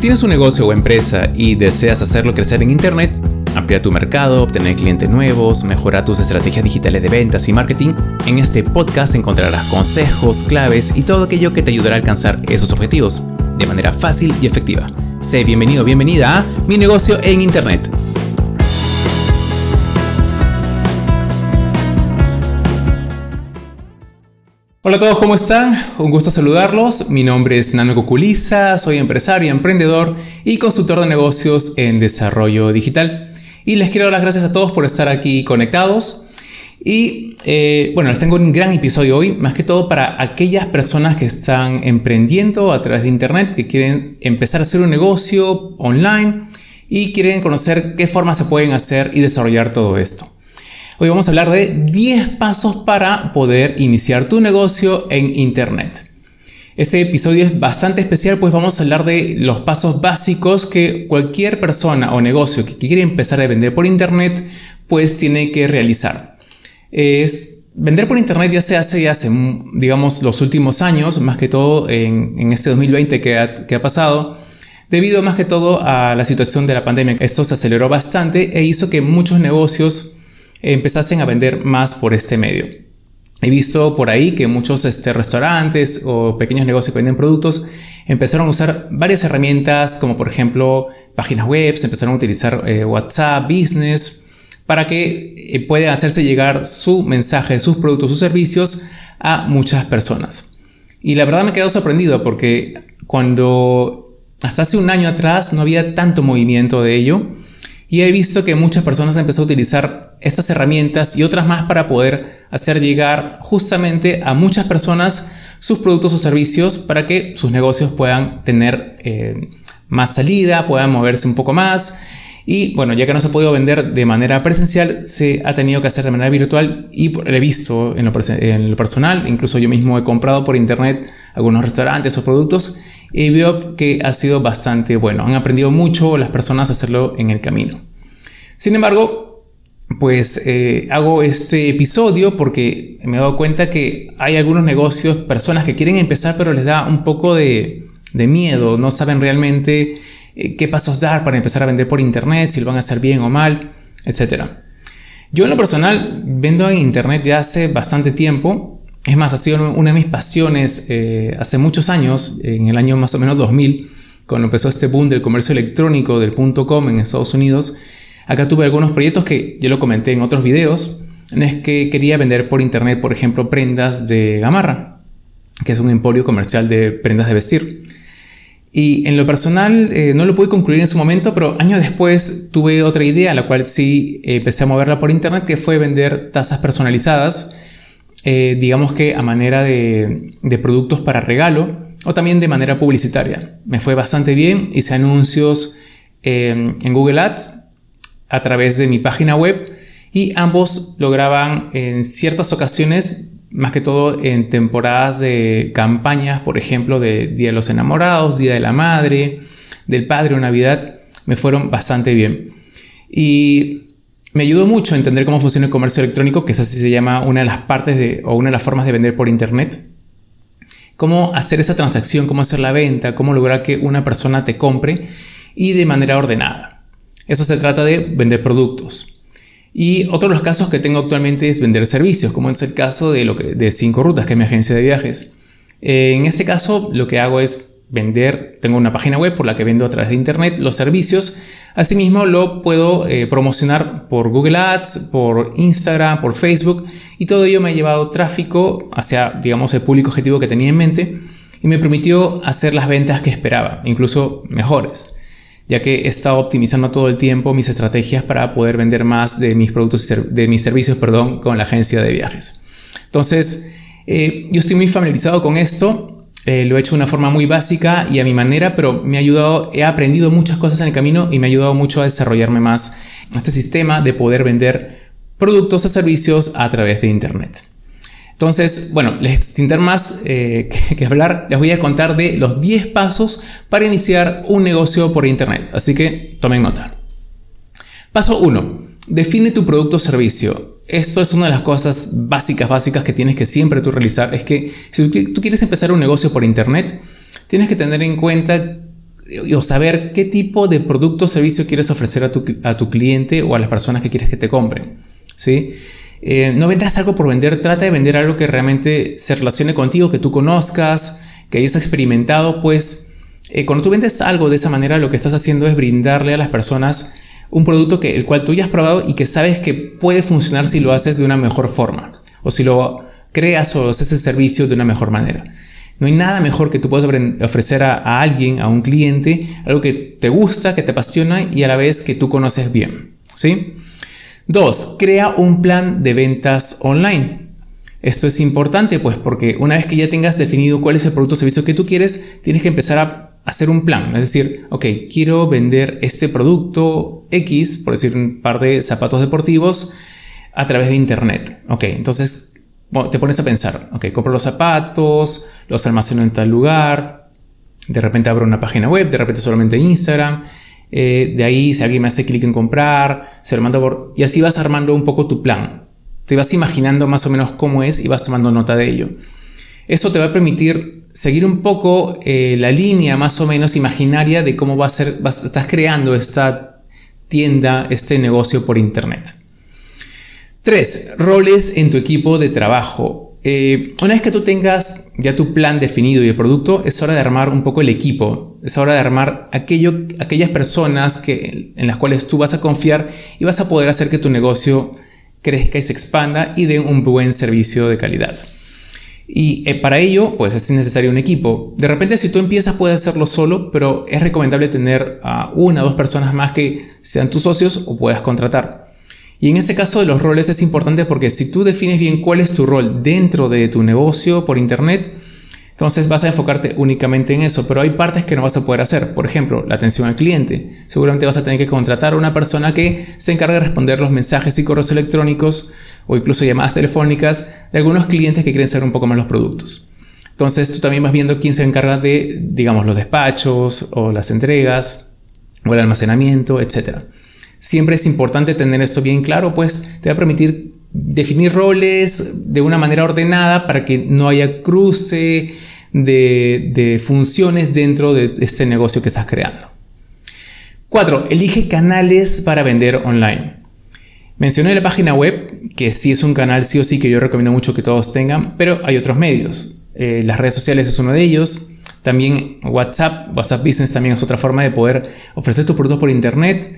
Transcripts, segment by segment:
Si tienes un negocio o empresa y deseas hacerlo crecer en Internet, ampliar tu mercado, obtener clientes nuevos, mejorar tus estrategias digitales de ventas y marketing, en este podcast encontrarás consejos, claves y todo aquello que te ayudará a alcanzar esos objetivos de manera fácil y efectiva. Sé bienvenido, bienvenida a Mi negocio en Internet. Hola a todos, ¿cómo están? Un gusto saludarlos. Mi nombre es Nano Cuculiza, soy empresario, emprendedor y consultor de negocios en desarrollo digital. Y les quiero dar las gracias a todos por estar aquí conectados. Y eh, bueno, les tengo un gran episodio hoy, más que todo para aquellas personas que están emprendiendo a través de Internet, que quieren empezar a hacer un negocio online y quieren conocer qué formas se pueden hacer y desarrollar todo esto. Hoy vamos a hablar de 10 pasos para poder iniciar tu negocio en Internet. Este episodio es bastante especial pues vamos a hablar de los pasos básicos que cualquier persona o negocio que quiere empezar a vender por Internet pues tiene que realizar. Vender por Internet ya se hace ya hace, digamos, los últimos años, más que todo en, este 2020 que ha, que ha pasado, debido más que todo a la situación de la pandemia. Esto se aceleró bastante e hizo que muchos negocios empezasen a vender más por este medio. He visto por ahí que muchos este, restaurantes o pequeños negocios que venden productos empezaron a usar varias herramientas como por ejemplo páginas web, empezaron a utilizar eh, WhatsApp, Business, para que eh, puedan hacerse llegar su mensaje, sus productos, sus servicios a muchas personas. Y la verdad me he quedado sorprendido porque cuando hasta hace un año atrás no había tanto movimiento de ello y he visto que muchas personas han empezado a utilizar estas herramientas y otras más para poder hacer llegar justamente a muchas personas sus productos o servicios para que sus negocios puedan tener eh, más salida, puedan moverse un poco más. Y bueno, ya que no se ha podido vender de manera presencial, se ha tenido que hacer de manera virtual y he visto en lo, en lo personal, incluso yo mismo he comprado por internet algunos restaurantes o productos y veo que ha sido bastante bueno. Han aprendido mucho las personas a hacerlo en el camino. Sin embargo, pues eh, hago este episodio porque me he dado cuenta que hay algunos negocios, personas que quieren empezar pero les da un poco de, miedo, no saben realmente eh, qué pasos dar para empezar a vender por internet, si lo van a hacer bien o mal, etc. Yo en lo personal vendo en internet ya hace bastante tiempo, es más, ha sido una de mis pasiones eh, hace muchos años, en el año más o menos 2000, cuando empezó este boom del comercio electrónico del .com en Estados Unidos, Acá tuve algunos proyectos que yo lo comenté en otros videos, en es que quería vender por internet, por ejemplo, prendas de Gamarra, que es un emporio comercial de prendas de vestir. Y en lo personal eh, no lo pude concluir en su momento, pero años después tuve otra idea, la cual sí eh, empecé a moverla por internet, que fue vender tazas personalizadas, eh, digamos que a manera de, de, productos para regalo o también de manera publicitaria. Me fue bastante bien, hice anuncios en Google Ads a través de mi página web y ambos lograban en ciertas ocasiones, más que todo en temporadas de campañas, por ejemplo, de Día de los Enamorados, Día de la Madre, del Padre o Navidad, me fueron bastante bien. Y me ayudó mucho a entender cómo funciona el comercio electrónico, que es así se llama una de las partes de, o una de las formas de vender por Internet. Cómo hacer esa transacción, cómo hacer la venta, cómo lograr que una persona te compre y de manera ordenada. Eso se trata de vender productos. Y otro de los casos que tengo actualmente es vender servicios, como es el caso de, lo de Cinco Rutas, que es mi agencia de viajes. Eh, en ese caso, lo que hago es vender, tengo una página web por la que vendo a través de Internet los servicios. Asimismo, lo puedo eh, promocionar por Google Ads, por Instagram, por Facebook. Y todo ello me ha llevado tráfico hacia, digamos, el público objetivo que tenía en mente y me permitió hacer las ventas que esperaba, incluso mejores ya que he estado optimizando todo el tiempo mis estrategias para poder vender más de mis productos de mis servicios, perdón, con la agencia de viajes. Entonces, eh, yo estoy muy familiarizado con esto, eh, lo he hecho de una forma muy básica y a mi manera, pero me ha ayudado, he aprendido muchas cosas en el camino y me ha ayudado mucho a desarrollarme más este sistema de poder vender productos o servicios a través de Internet. Entonces, bueno, les, sin tener más eh, que, hablar, les voy a contar de los 10 pasos para iniciar un negocio por Internet. Así que tomen nota. Paso 1. Define tu producto o servicio. Esto es una de las cosas básicas, básicas que tienes que siempre tú realizar. Es que si tú quieres empezar un negocio por Internet, tienes que tener en cuenta o saber qué tipo de producto o servicio quieres ofrecer a tu, a tu cliente o a las personas que quieres que te compren. ¿sí? Eh, no vendas algo por vender, trata de vender algo que realmente se relacione contigo, que tú conozcas, que hayas experimentado, pues eh, cuando tú vendes algo de esa manera, lo que estás haciendo es brindarle a las personas un producto que, el cual tú ya has probado y que sabes que puede funcionar si lo haces de una mejor forma o si lo creas o haces ese servicio de una mejor manera. No hay nada mejor que tú puedas ofrecer a, alguien, a un cliente, algo que te gusta, que te apasiona y a la vez que tú conoces bien. ¿sí? Dos, crea un plan de ventas online. Esto es importante pues porque una vez que ya tengas definido cuál es el producto o servicio que tú quieres, tienes que empezar a hacer un plan. Es decir, ok, quiero vender este producto X, por decir un par de zapatos deportivos, a través de Internet. Ok, entonces te pones a pensar, ok, compro los zapatos, los almaceno en tal lugar, de repente abro una página web, de repente solamente Instagram, eh, de ahí si alguien me hace clic en comprar, se lo mando por... Y así vas armando un poco tu plan. Te vas imaginando más o menos cómo es y vas tomando nota de ello. Eso te va a permitir seguir un poco eh, la línea más o menos imaginaria de cómo va a ser, vas, estás creando esta tienda, este negocio por internet. 3. Roles en tu equipo de trabajo. Eh, una vez que tú tengas ya tu plan definido y el producto, es hora de armar un poco el equipo. Es hora de armar aquello, aquellas personas que, en las cuales tú vas a confiar y vas a poder hacer que tu negocio crezca y se expanda y dé un buen servicio de calidad. Y eh, para ello, pues es necesario un equipo. De repente, si tú empiezas, puedes hacerlo solo, pero es recomendable tener a una o dos personas más que sean tus socios o puedas contratar. Y en ese caso de los roles es importante porque si tú defines bien cuál es tu rol dentro de tu negocio por internet, entonces vas a enfocarte únicamente en eso, pero hay partes que no vas a poder hacer. Por ejemplo, la atención al cliente. Seguramente vas a tener que contratar a una persona que se encargue de responder los mensajes y correos electrónicos o incluso llamadas telefónicas de algunos clientes que quieren saber un poco más los productos. Entonces tú también vas viendo quién se encarga de, digamos, los despachos o las entregas o el almacenamiento, etcétera. Siempre es importante tener esto bien claro, pues te va a permitir definir roles de una manera ordenada para que no haya cruce de, funciones dentro de este negocio que estás creando. 4. Elige canales para vender online. Mencioné la página web, que sí es un canal sí o sí que yo recomiendo mucho que todos tengan, pero hay otros medios. Eh, las redes sociales es uno de ellos. También WhatsApp, WhatsApp Business también es otra forma de poder ofrecer tus productos por internet.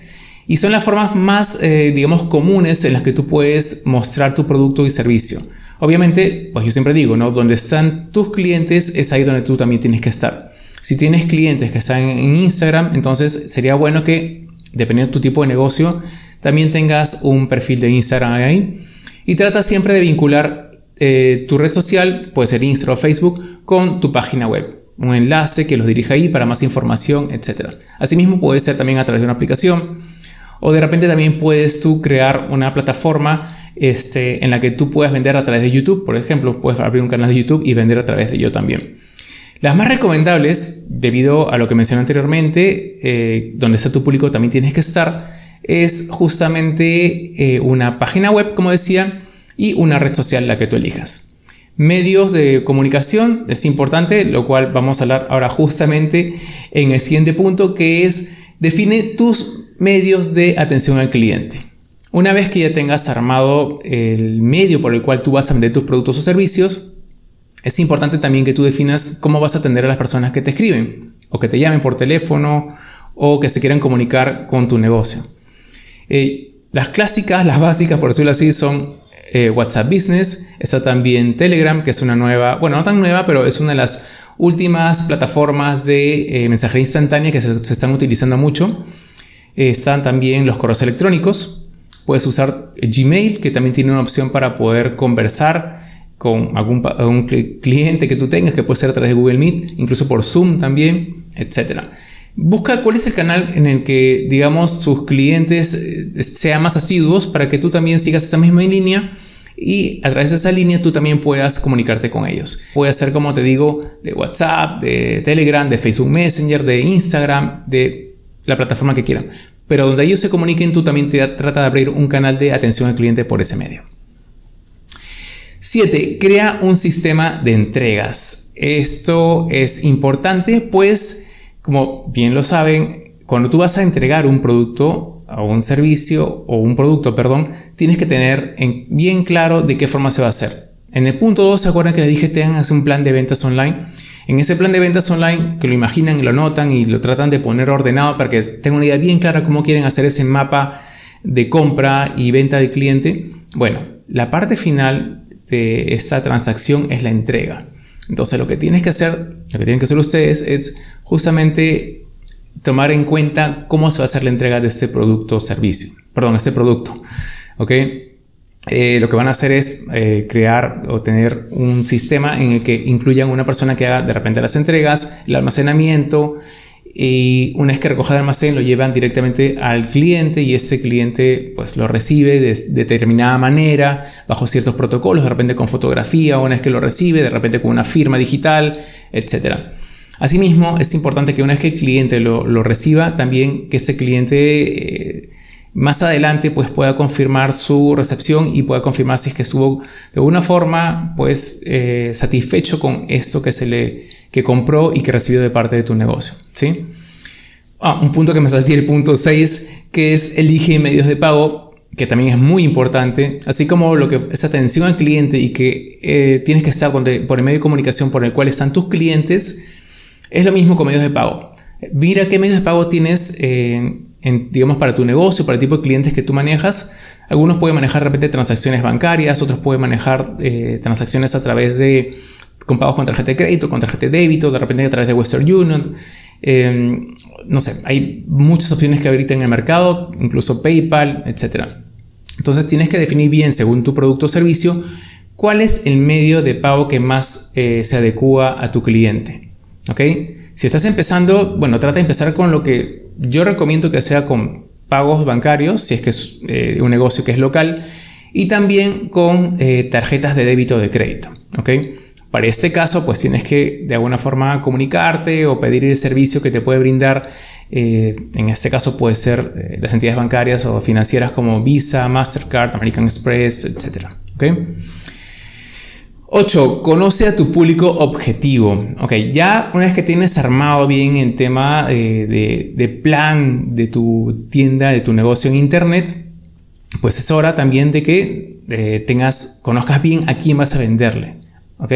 Y son las formas más, eh, digamos, comunes en las que tú puedes mostrar tu producto y servicio. Obviamente, pues yo siempre digo, ¿no? Donde están tus clientes es ahí donde tú también tienes que estar. Si tienes clientes que están en Instagram, entonces sería bueno que, dependiendo de tu tipo de negocio, también tengas un perfil de Instagram ahí. Y trata siempre de vincular eh, tu red social, puede ser Instagram o Facebook, con tu página web. Un enlace que los dirija ahí para más información, etc. Asimismo, puede ser también a través de una aplicación o de repente también puedes tú crear una plataforma este, en la que tú puedas vender a través de YouTube. Por ejemplo, puedes abrir un canal de YouTube y vender a través de yo también. Las más recomendables, debido a lo que mencioné anteriormente, eh, donde está tu público también tienes que estar, es justamente eh, una página web, como decía, y una red social la que tú elijas. Medios de comunicación es importante, lo cual vamos a hablar ahora justamente en el siguiente punto, que es define tus medios de atención al cliente. Una vez que ya tengas armado el medio por el cual tú vas a vender tus productos o servicios, es importante también que tú definas cómo vas a atender a las personas que te escriben o que te llamen por teléfono o que se quieran comunicar con tu negocio. Eh, las clásicas, las básicas, por decirlo así, son eh, WhatsApp Business, está también Telegram, que es una nueva, bueno, no tan nueva, pero es una de las últimas plataformas de eh, mensajería instantánea que se están utilizando mucho están también los correos electrónicos. Puedes usar Gmail, que también tiene una opción para poder conversar con algún, cliente que tú tengas, que puede ser a través de Google Meet, incluso por Zoom también, etc. Busca cuál es el canal en el que, digamos, tus clientes eh, sean más asiduos para que tú también sigas esa misma línea y a través de esa línea tú también puedas comunicarte con ellos. Puede ser, como te digo, de WhatsApp, de Telegram, de Facebook Messenger, de Instagram, de la plataforma que quieran. Pero donde ellos se comuniquen, tú también te trata de abrir un canal de atención al cliente por ese medio. 7. Crea un sistema de entregas. Esto es importante, pues como bien lo saben, cuando tú vas a entregar un producto o un servicio o un producto, perdón, tienes que tener bien claro de qué forma se va a hacer. En el punto 2, ¿se acuerdan que les dije tengan un plan de ventas online? En ese plan de ventas online, que lo imaginan y lo notan y lo tratan de poner ordenado para que tengan una idea bien clara cómo quieren hacer ese mapa de compra y venta del cliente, bueno, la parte final de esta transacción es la entrega. Entonces lo que tienes que hacer, lo que tienen que hacer ustedes es justamente tomar en cuenta cómo se va a hacer la entrega de este producto o servicio. Perdón, este producto. ¿Ok? Eh, lo que van a hacer es eh, crear o tener un sistema en el que incluyan una persona que haga de repente las entregas, el almacenamiento, y una vez que recoja el almacén lo llevan directamente al cliente y ese cliente pues lo recibe de, determinada manera, bajo ciertos protocolos, de repente con fotografía, una vez que lo recibe, de repente con una firma digital, etc. Asimismo, es importante que una vez que el cliente lo, reciba, también que ese cliente... Eh, más adelante pues pueda confirmar su recepción y pueda confirmar si es que estuvo de alguna forma pues eh, satisfecho con esto que se le que compró y que recibió de parte de tu negocio ¿sí? Ah, un punto que me salté el punto 6 que es elige medios de pago que también es muy importante así como lo que es atención al cliente y que eh, tienes que estar por el medio de comunicación por el cual están tus clientes es lo mismo con medios de pago mira qué medios de pago tienes digamos, para tu negocio, para el tipo de clientes que tú manejas. Algunos pueden manejar de repente transacciones bancarias, otros pueden manejar eh, transacciones a través de con pagos con tarjeta de crédito, con tarjeta de débito, de repente a través de Western Union. Em, no sé, hay muchas opciones que ahorita en el mercado, incluso PayPal, etc. Entonces tienes que definir bien, según tu producto o servicio, cuál es el medio de pago que más eh, se adecua a tu cliente. ¿Ok? Si estás empezando, bueno, trata de empezar con lo que yo recomiendo que sea con pagos bancarios, si es que es eh, un negocio que es local, y también con eh, tarjetas de débito de crédito. Para este caso, pues tienes que de alguna forma comunicarte o pedir el servicio que te puede brindar. Eh, en este caso puede ser las entidades bancarias o financieras como Visa, Mastercard, American Express, etc. 8. Conoce a tu público objetivo. Ok, ya una vez que tienes armado bien el tema eh, de, plan de tu tienda, de tu negocio en Internet, pues es hora también de que eh, tengas, conozcas bien a quién vas a venderle. Ok.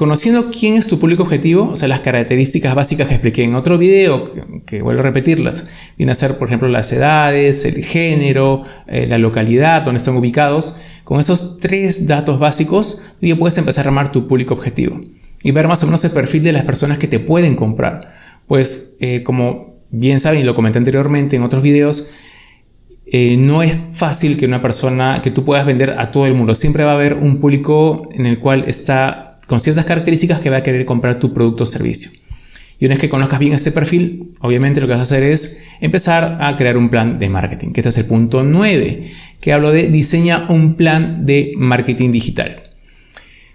Conociendo quién es tu público objetivo, o sea, las características básicas que expliqué en otro video, que, vuelvo a repetirlas, viene a ser, por ejemplo, las edades, el género, eh, la localidad, donde están ubicados. Con esos tres datos básicos, tú ya puedes empezar a armar tu público objetivo y ver más o menos el perfil de las personas que te pueden comprar. Pues, eh, como bien saben y lo comenté anteriormente en otros videos, eh, no es fácil que una persona, que tú puedas vender a todo el mundo. Siempre va a haber un público en el cual está con ciertas características que va a querer comprar tu producto o servicio. Y una vez que conozcas bien este perfil, obviamente lo que vas a hacer es empezar a crear un plan de marketing, que este es el punto 9, que hablo de diseña un plan de marketing digital.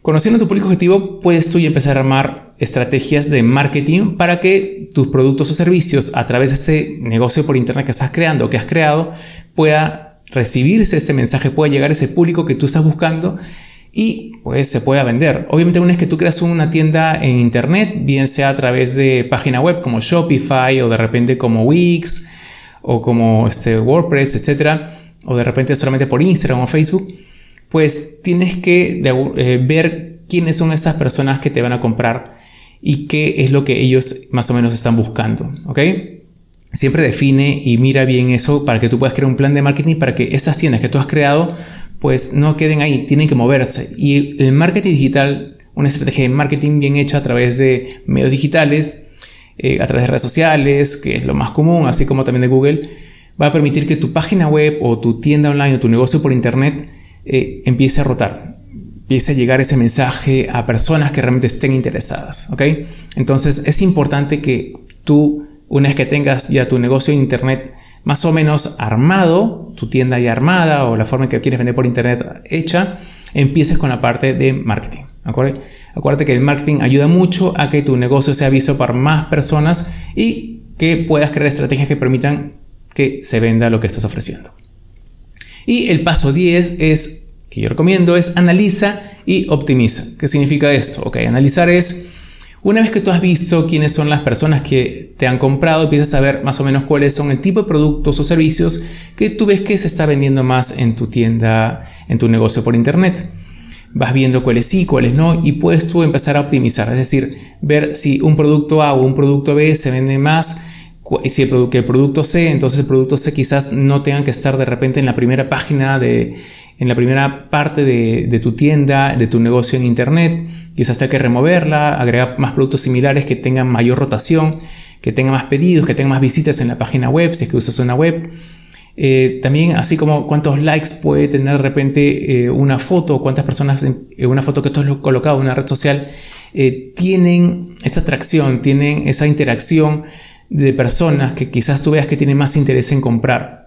Conociendo tu público objetivo, puedes tú empezar a armar estrategias de marketing para que tus productos o servicios a través de ese negocio por internet que estás creando o que has creado pueda recibirse este mensaje, pueda llegar a ese público que tú estás buscando y pues se pueda vender. Obviamente una vez que tú creas una tienda en internet, bien sea a través de página web como Shopify o de repente como Wix o como este WordPress, etcétera, o de repente solamente por Instagram o Facebook, pues tienes que eh, ver quiénes son esas personas que te van a comprar y qué es lo que ellos más o menos están buscando, ¿ok? Siempre define y mira bien eso para que tú puedas crear un plan de marketing para que esas tiendas que tú has creado pues no queden ahí, tienen que moverse. Y el marketing digital, una estrategia de marketing bien hecha a través de medios digitales, eh, a través de redes sociales, que es lo más común, así como también de Google, va a permitir que tu página web o tu tienda online o tu negocio por internet eh, empiece a rotar, empiece a llegar ese mensaje a personas que realmente estén interesadas. ¿ok? Entonces es importante que tú, una vez que tengas ya tu negocio en internet más o menos armado, tu tienda ya armada o la forma en que quieres vender por internet hecha, empieces con la parte de marketing. Acuérdate que el marketing ayuda mucho a que tu negocio sea visto por más personas y que puedas crear estrategias que permitan que se venda lo que estás ofreciendo. Y el paso 10 es, que yo recomiendo, es analiza y optimiza. ¿Qué significa esto? Ok, analizar es Una vez que tú has visto quiénes son las personas que te han comprado, empiezas a ver más o menos cuáles son el tipo de productos o servicios que tú ves que se está vendiendo más en tu tienda, en tu negocio por internet. Vas viendo cuáles sí, cuáles no, y puedes tú empezar a optimizar, es decir, ver si un producto A o un producto B se vende más, si el, que el producto C, entonces el producto C quizás no tenga que estar de repente en la primera página de, en la primera parte de, tu tienda, de tu negocio en internet, quizás tenga que removerla, agregar más productos similares que tengan mayor rotación, que tengan más pedidos, que tengan más visitas en la página web, si es que usas una web. Eh, también así como cuántos likes puede tener de repente eh, una foto, cuántas personas, en eh, una foto que tú has colocado en una red social, tienen esa atracción, tienen esa interacción de personas que quizás tú veas que tienen más interés en comprar.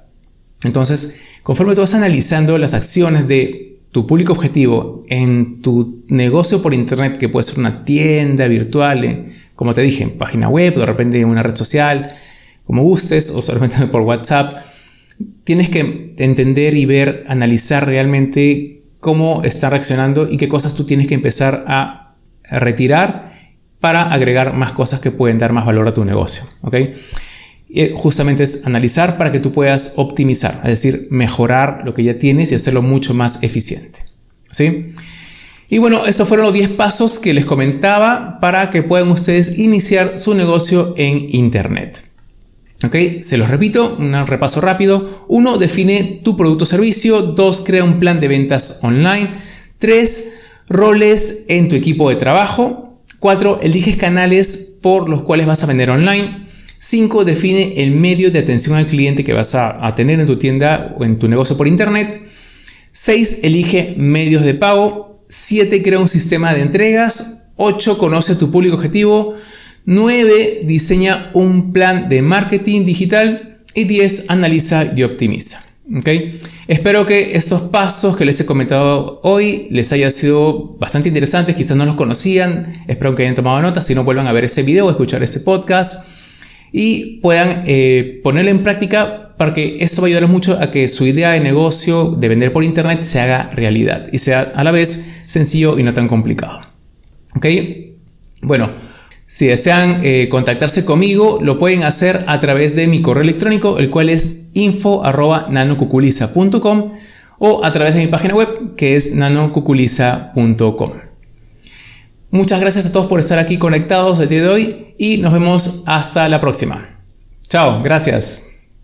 Entonces, conforme tú vas analizando las acciones de tu público objetivo en tu negocio por internet, que puede ser una tienda virtual, eh, como te dije, página web, de repente en una red social, como gustes, o solamente por WhatsApp, tienes que entender y ver, analizar realmente cómo está reaccionando y qué cosas tú tienes que empezar a retirar para agregar más cosas que pueden dar más valor a tu negocio. ¿ok? Y justamente es analizar para que tú puedas optimizar, es decir, mejorar lo que ya tienes y hacerlo mucho más eficiente. ¿sí? Y bueno, estos fueron los 10 pasos que les comentaba para que puedan ustedes iniciar su negocio en Internet. ¿Ok? Se los repito, un repaso rápido. 1. Define tu producto o servicio. 2. Crea un plan de ventas online. 3. Roles en tu equipo de trabajo. 4. Eliges canales por los cuales vas a vender online. 5. Define el medio de atención al cliente que vas a, tener en tu tienda o en tu negocio por internet. 6. Elige medios de pago. 7. Crea un sistema de entregas. 8. Conoce tu público objetivo. 9. Diseña un plan de marketing digital. Y 10. Analiza y optimiza. Espero que estos pasos que les he comentado hoy les haya sido bastante interesantes, quizás no los conocían, espero que hayan tomado nota, si no vuelvan a ver ese video o escuchar ese podcast y puedan eh, ponerlo en práctica para que eso va a ayudar mucho a que su idea de negocio de vender por internet se haga realidad y sea a la vez sencillo y no tan complicado. ¿Ok? Bueno, si desean eh, contactarse conmigo, lo pueden hacer a través de mi correo electrónico, el cual es info.nanocuculiza.com o a través de mi página web, que es nanocuculiza.com. Muchas gracias a todos por estar aquí conectados el día de hoy y nos vemos hasta la próxima. Chao, gracias.